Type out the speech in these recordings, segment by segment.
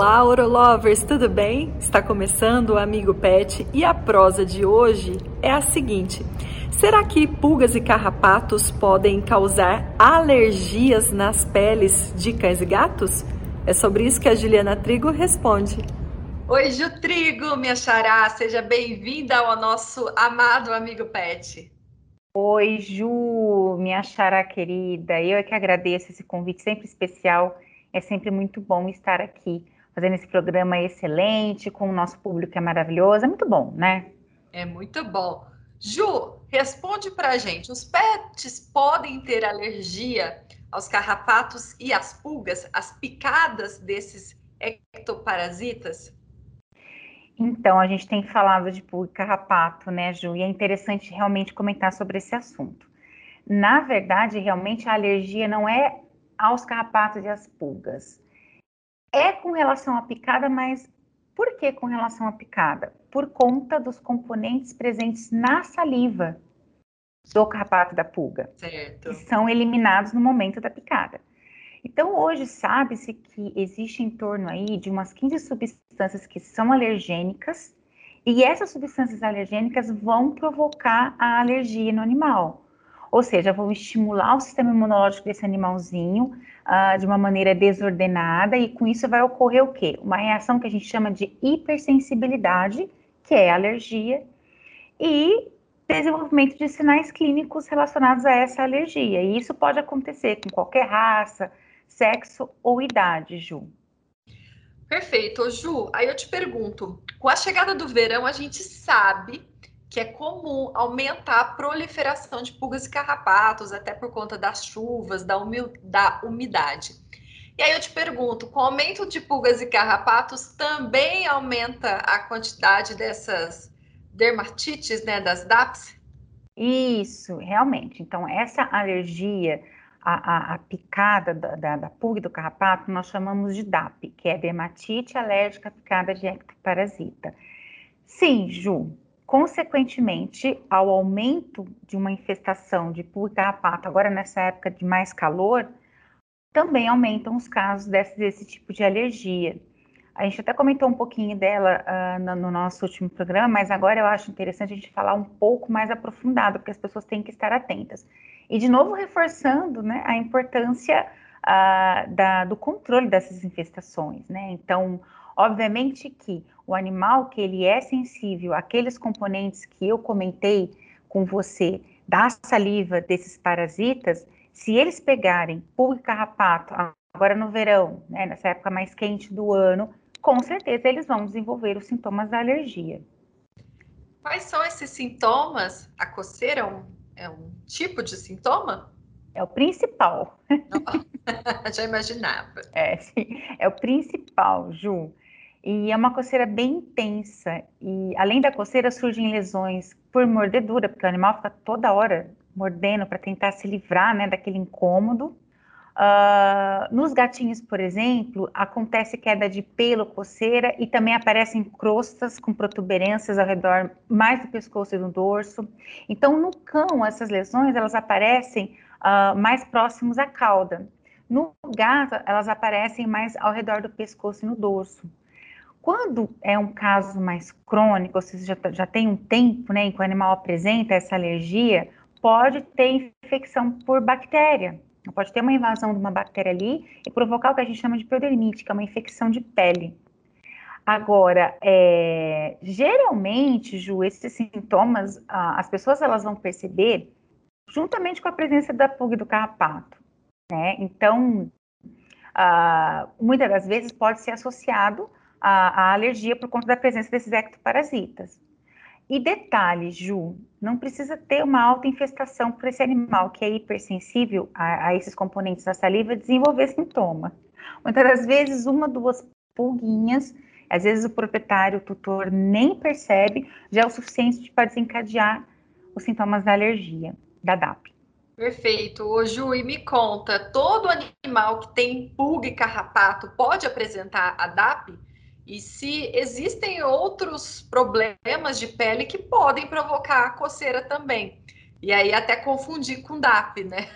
Olá, Orolovers, tudo bem? Está começando o Amigo Pet e a prosa de hoje é a seguinte: será que pulgas e carrapatos podem causar alergias nas peles de cães e gatos? É sobre isso que a Juliana Trigo responde. Oi, Ju Trigo, minha xará, seja bem-vinda ao nosso amado Amigo Pet. Oi, Ju, minha xará querida, eu é que agradeço esse convite sempre especial. É sempre muito bom estar aqui fazendo esse programa excelente, com o nosso público que é maravilhoso. É muito bom, né? É muito bom. Ju, responde pra gente: os pets podem ter alergia aos carrapatos e às pulgas, às picadas desses ectoparasitas? Então, a gente tem falado de pulga e carrapato, né, Ju? E é interessante realmente comentar sobre esse assunto. Na verdade, realmente a alergia não é aos carrapatos e às pulgas é com relação à picada, mas por que com relação à picada? Por conta dos componentes presentes na saliva do carrapato da pulga, certo. que são eliminados no momento da picada. Então, hoje sabe-se que existe em torno aí de umas 15 substâncias que são alergênicas, e essas substâncias alergênicas vão provocar a alergia no animal. Ou seja, vão estimular o sistema imunológico desse animalzinho uh, de uma maneira desordenada, e com isso vai ocorrer o quê? Uma reação que a gente chama de hipersensibilidade, que é alergia, e desenvolvimento de sinais clínicos relacionados a essa alergia. E isso pode acontecer com qualquer raça, sexo ou idade, Ju. Perfeito, Ju. Aí eu te pergunto, com a chegada do verão, a gente sabe que é comum aumentar a proliferação de pulgas e carrapatos, até por conta das chuvas, da, da umidade. E aí eu te pergunto, com o aumento de pulgas e carrapatos, também aumenta a quantidade dessas dermatites, né, das DAPs? Isso, realmente. Então, essa alergia, a, a, a picada da, da, da, pulga e do carrapato, nós chamamos de DAP, que é dermatite alérgica picada de ectoparasita. Sim, Ju, Consequentemente, ao aumento de uma infestação de pulga carrapato, agora nessa época de mais calor, também aumentam os casos desse, desse tipo de alergia. A gente até comentou um pouquinho dela uh, no, no, nosso último programa, mas agora eu acho interessante a gente falar um pouco mais aprofundado, porque as pessoas têm que estar atentas. E, de novo, reforçando né, a importância uh, da, do controle dessas infestações. Né? Então, Obviamente que o animal que ele é sensível àqueles componentes que eu comentei com você da saliva desses parasitas, se eles pegarem pulga e carrapato agora no verão, né, nessa época mais quente do ano, com certeza eles vão desenvolver os sintomas da alergia. Quais são esses sintomas? A coceira é um, é um tipo de sintoma? É o principal. Já imaginava. É, sim, é o principal, Ju. E é uma coceira bem intensa. E além da coceira, surgem lesões por mordedura, porque o animal fica toda hora mordendo para tentar se livrar né, daquele incômodo. Uh, nos gatinhos, por exemplo, acontece queda de pelo, coceira e também aparecem crostas com protuberâncias ao redor mais do pescoço e do dorso. Então, no cão, essas lesões elas aparecem uh, mais próximos à cauda. No gato, elas aparecem mais ao redor do pescoço e no dorso. Quando é um caso mais crônico, ou seja, já, já tem um tempo né, em que o animal apresenta essa alergia, pode ter infecção por bactéria. Pode ter uma invasão de uma bactéria ali e provocar o que a gente chama de piodermite, que é uma infecção de pele. Agora, é, geralmente, Ju, esses sintomas, as pessoas elas vão perceber juntamente com a presença da pulga e do carrapato. Né? Então, ah, muitas das vezes pode ser associado a, a alergia por conta da presença desses ectoparasitas. E detalhe, Ju, não precisa ter uma alta infestação por esse animal que é hipersensível a, a esses componentes da saliva desenvolver sintoma. Muitas das vezes, uma, duas pulguinhas. Às vezes o proprietário, o tutor, nem percebe, já é o suficiente para desencadear os sintomas da alergia, da DAP. Perfeito. Ô, Ju, e me conta, todo animal que tem pulga e carrapato pode apresentar a DAP? E se existem outros problemas de pele que podem provocar coceira também? E aí até confundir com DAP, né?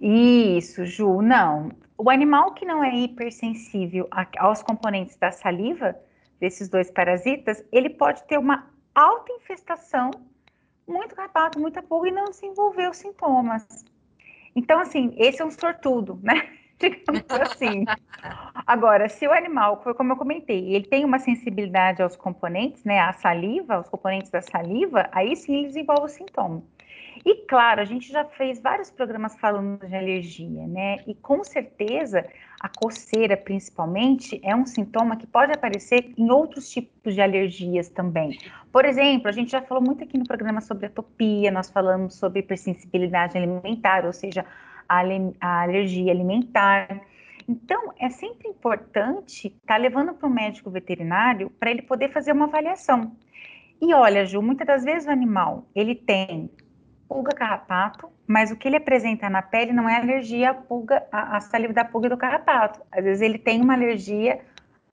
Isso, Ju, não. O animal que não é hipersensível aos componentes da saliva, desses dois parasitas, ele pode ter uma alta infestação muito carrapato, muita pulga e não desenvolveu sintomas. Então, assim, esse é um sortudo, né? Digamos assim. Agora, se o animal, como eu comentei, ele tem uma sensibilidade aos componentes, né? A saliva, aos componentes da saliva, aí sim ele desenvolve o sintoma. E claro, a gente já fez vários programas falando de alergia, né? E com certeza a coceira, principalmente, é um sintoma que pode aparecer em outros tipos de alergias também. Por exemplo, a gente já falou muito aqui no programa sobre atopia, nós falamos sobre hipersensibilidade alimentar, ou seja, a, a alergia alimentar. Então, é sempre importante estar tá levando para o médico veterinário para ele poder fazer uma avaliação. E olha, Ju, muitas das vezes o animal, ele tem pulga carrapato, mas o que ele apresenta na pele não é alergia à pulga, à, saliva da pulga do carrapato. Às vezes ele tem uma alergia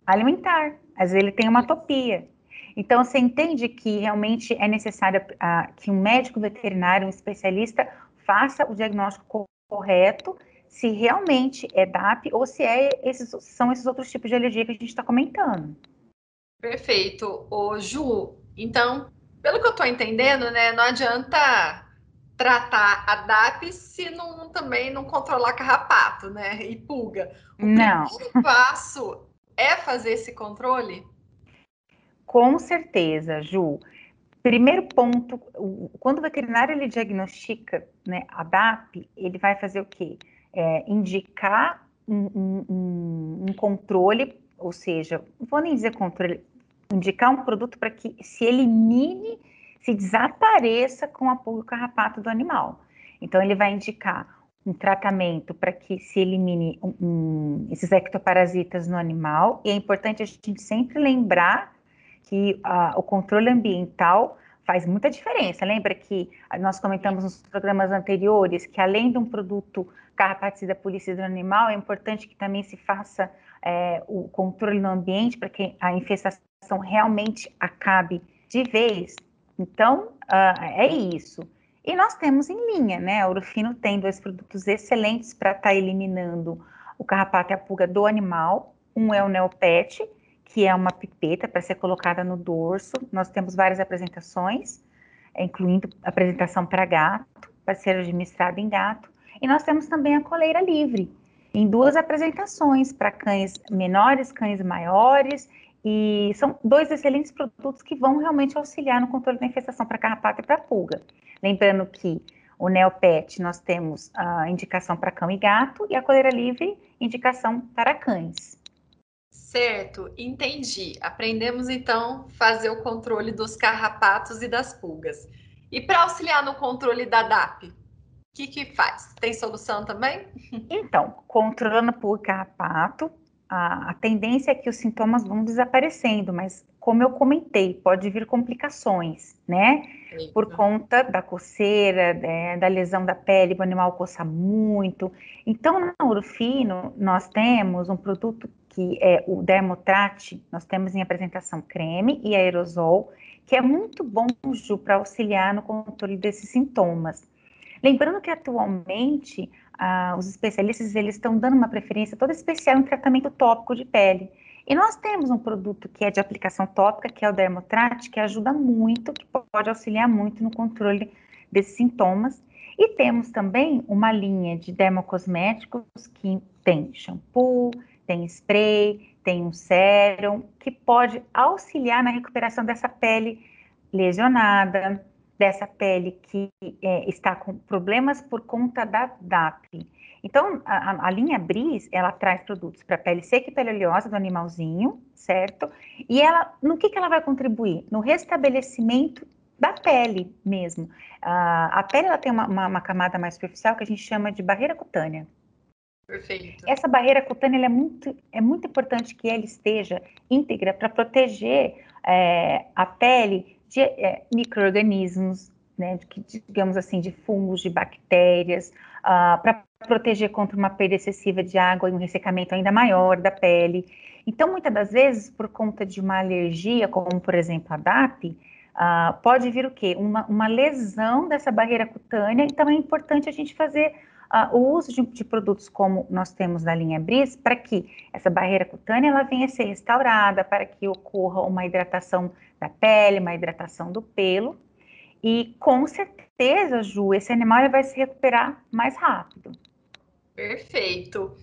alimentar, às vezes ele tem uma atopia. Então você entende que realmente é necessário uh, que um médico veterinário, um especialista, faça o diagnóstico correto se realmente é DAP ou se é esses, são esses outros tipos de alergia que a gente está comentando. Perfeito. Ô, Ju, então, pelo que eu estou entendendo, né, não adianta tratar a DAP se não, também não controlar carrapato, né? E pulga. O não. primeiro passo é fazer esse controle? Com certeza, Ju. Primeiro ponto, quando o veterinário ele diagnostica né, a DAP, ele vai fazer o quê? É, indicar um, um, um, controle, ou seja, não vou nem dizer controle, indicar um produto para que se elimine se desapareça com a pulga carrapato do animal. Então, ele vai indicar um tratamento para que se elimine um, esses ectoparasitas no animal. E é importante a gente sempre lembrar que uh, o controle ambiental faz muita diferença. Lembra que nós comentamos nos programas anteriores que além de um produto carrapaticida policida animal, é importante que também se faça é, o controle no ambiente para que a infestação realmente acabe de vez então, uh, é isso. E nós temos em linha, né? A Urufino tem dois produtos excelentes para estar tá eliminando o carrapato e a pulga do animal. Um é o Neopet, que é uma pipeta para ser colocada no dorso. Nós temos várias apresentações, incluindo apresentação para gato, para ser administrado em gato. E nós temos também a coleira livre, em duas apresentações, para cães menores, cães maiores e são dois excelentes produtos que vão realmente auxiliar no controle da infestação para carrapato e para pulga. Lembrando que o Neopet nós temos a indicação para cão e gato e a coleira livre indicação para cães. Certo, entendi. Aprendemos então fazer o controle dos carrapatos e das pulgas. E para auxiliar no controle da DAP, o que, que faz? Tem solução também? Então, controlando por carrapato, a, a, tendência é que os sintomas vão desaparecendo, mas como eu comentei, pode vir complicações, né? Eita. Por conta da coceira, né, da lesão da pele, o animal coça muito. Então, na Urufino, nós temos um produto que é o Dermotrate, nós temos em apresentação creme e aerosol, que é muito bom, Ju, para auxiliar no controle desses sintomas. Lembrando que atualmente ah, os especialistas eles estão dando uma preferência toda especial em tratamento tópico de pele. E nós temos um produto que é de aplicação tópica, que é o Dermotrate, que ajuda muito, que pode auxiliar muito no controle desses sintomas. E temos também uma linha de dermocosméticos que tem shampoo, tem spray, tem um sérum, que pode auxiliar na recuperação dessa pele lesionada, dessa pele que é, está com problemas por conta da DAP. Então, a, a linha Bris, ela traz produtos para pele seca e pele oleosa do animalzinho, certo? E ela, no que, que ela vai contribuir? No restabelecimento da pele mesmo. Uh, a pele ela tem uma, uma, uma, camada mais superficial que a gente chama de barreira cutânea. Perfeito. Essa barreira cutânea é, muito, é muito importante que ela esteja íntegra para proteger é, a pele de é, micro-organismos, né, de, digamos assim, de fungos, de bactérias, uh, ah, para proteger contra uma perda excessiva de água e um ressecamento ainda maior da pele. Então, muitas das vezes, por conta de uma alergia, como por exemplo a DAP, uh, pode vir o quê? Uma, uma lesão dessa barreira cutânea, então é importante a gente fazer uh, o uso de, de, produtos como nós temos na linha Bris, para que essa barreira cutânea ela venha a ser restaurada, para que ocorra uma hidratação da pele, uma hidratação do pelo, e com certeza, Ju, esse animal vai se recuperar mais rápido. Perfeito.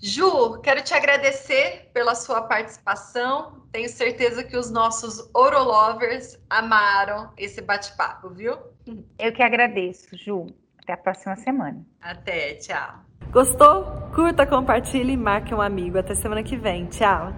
Ju, quero te agradecer pela sua participação. Tenho certeza que os nossos Orolovers amaram esse bate-papo, viu? Eu que agradeço, Ju. Até a próxima semana. Até, tchau. Gostou? Curta, compartilhe e marque um amigo. Até semana que vem. Tchau.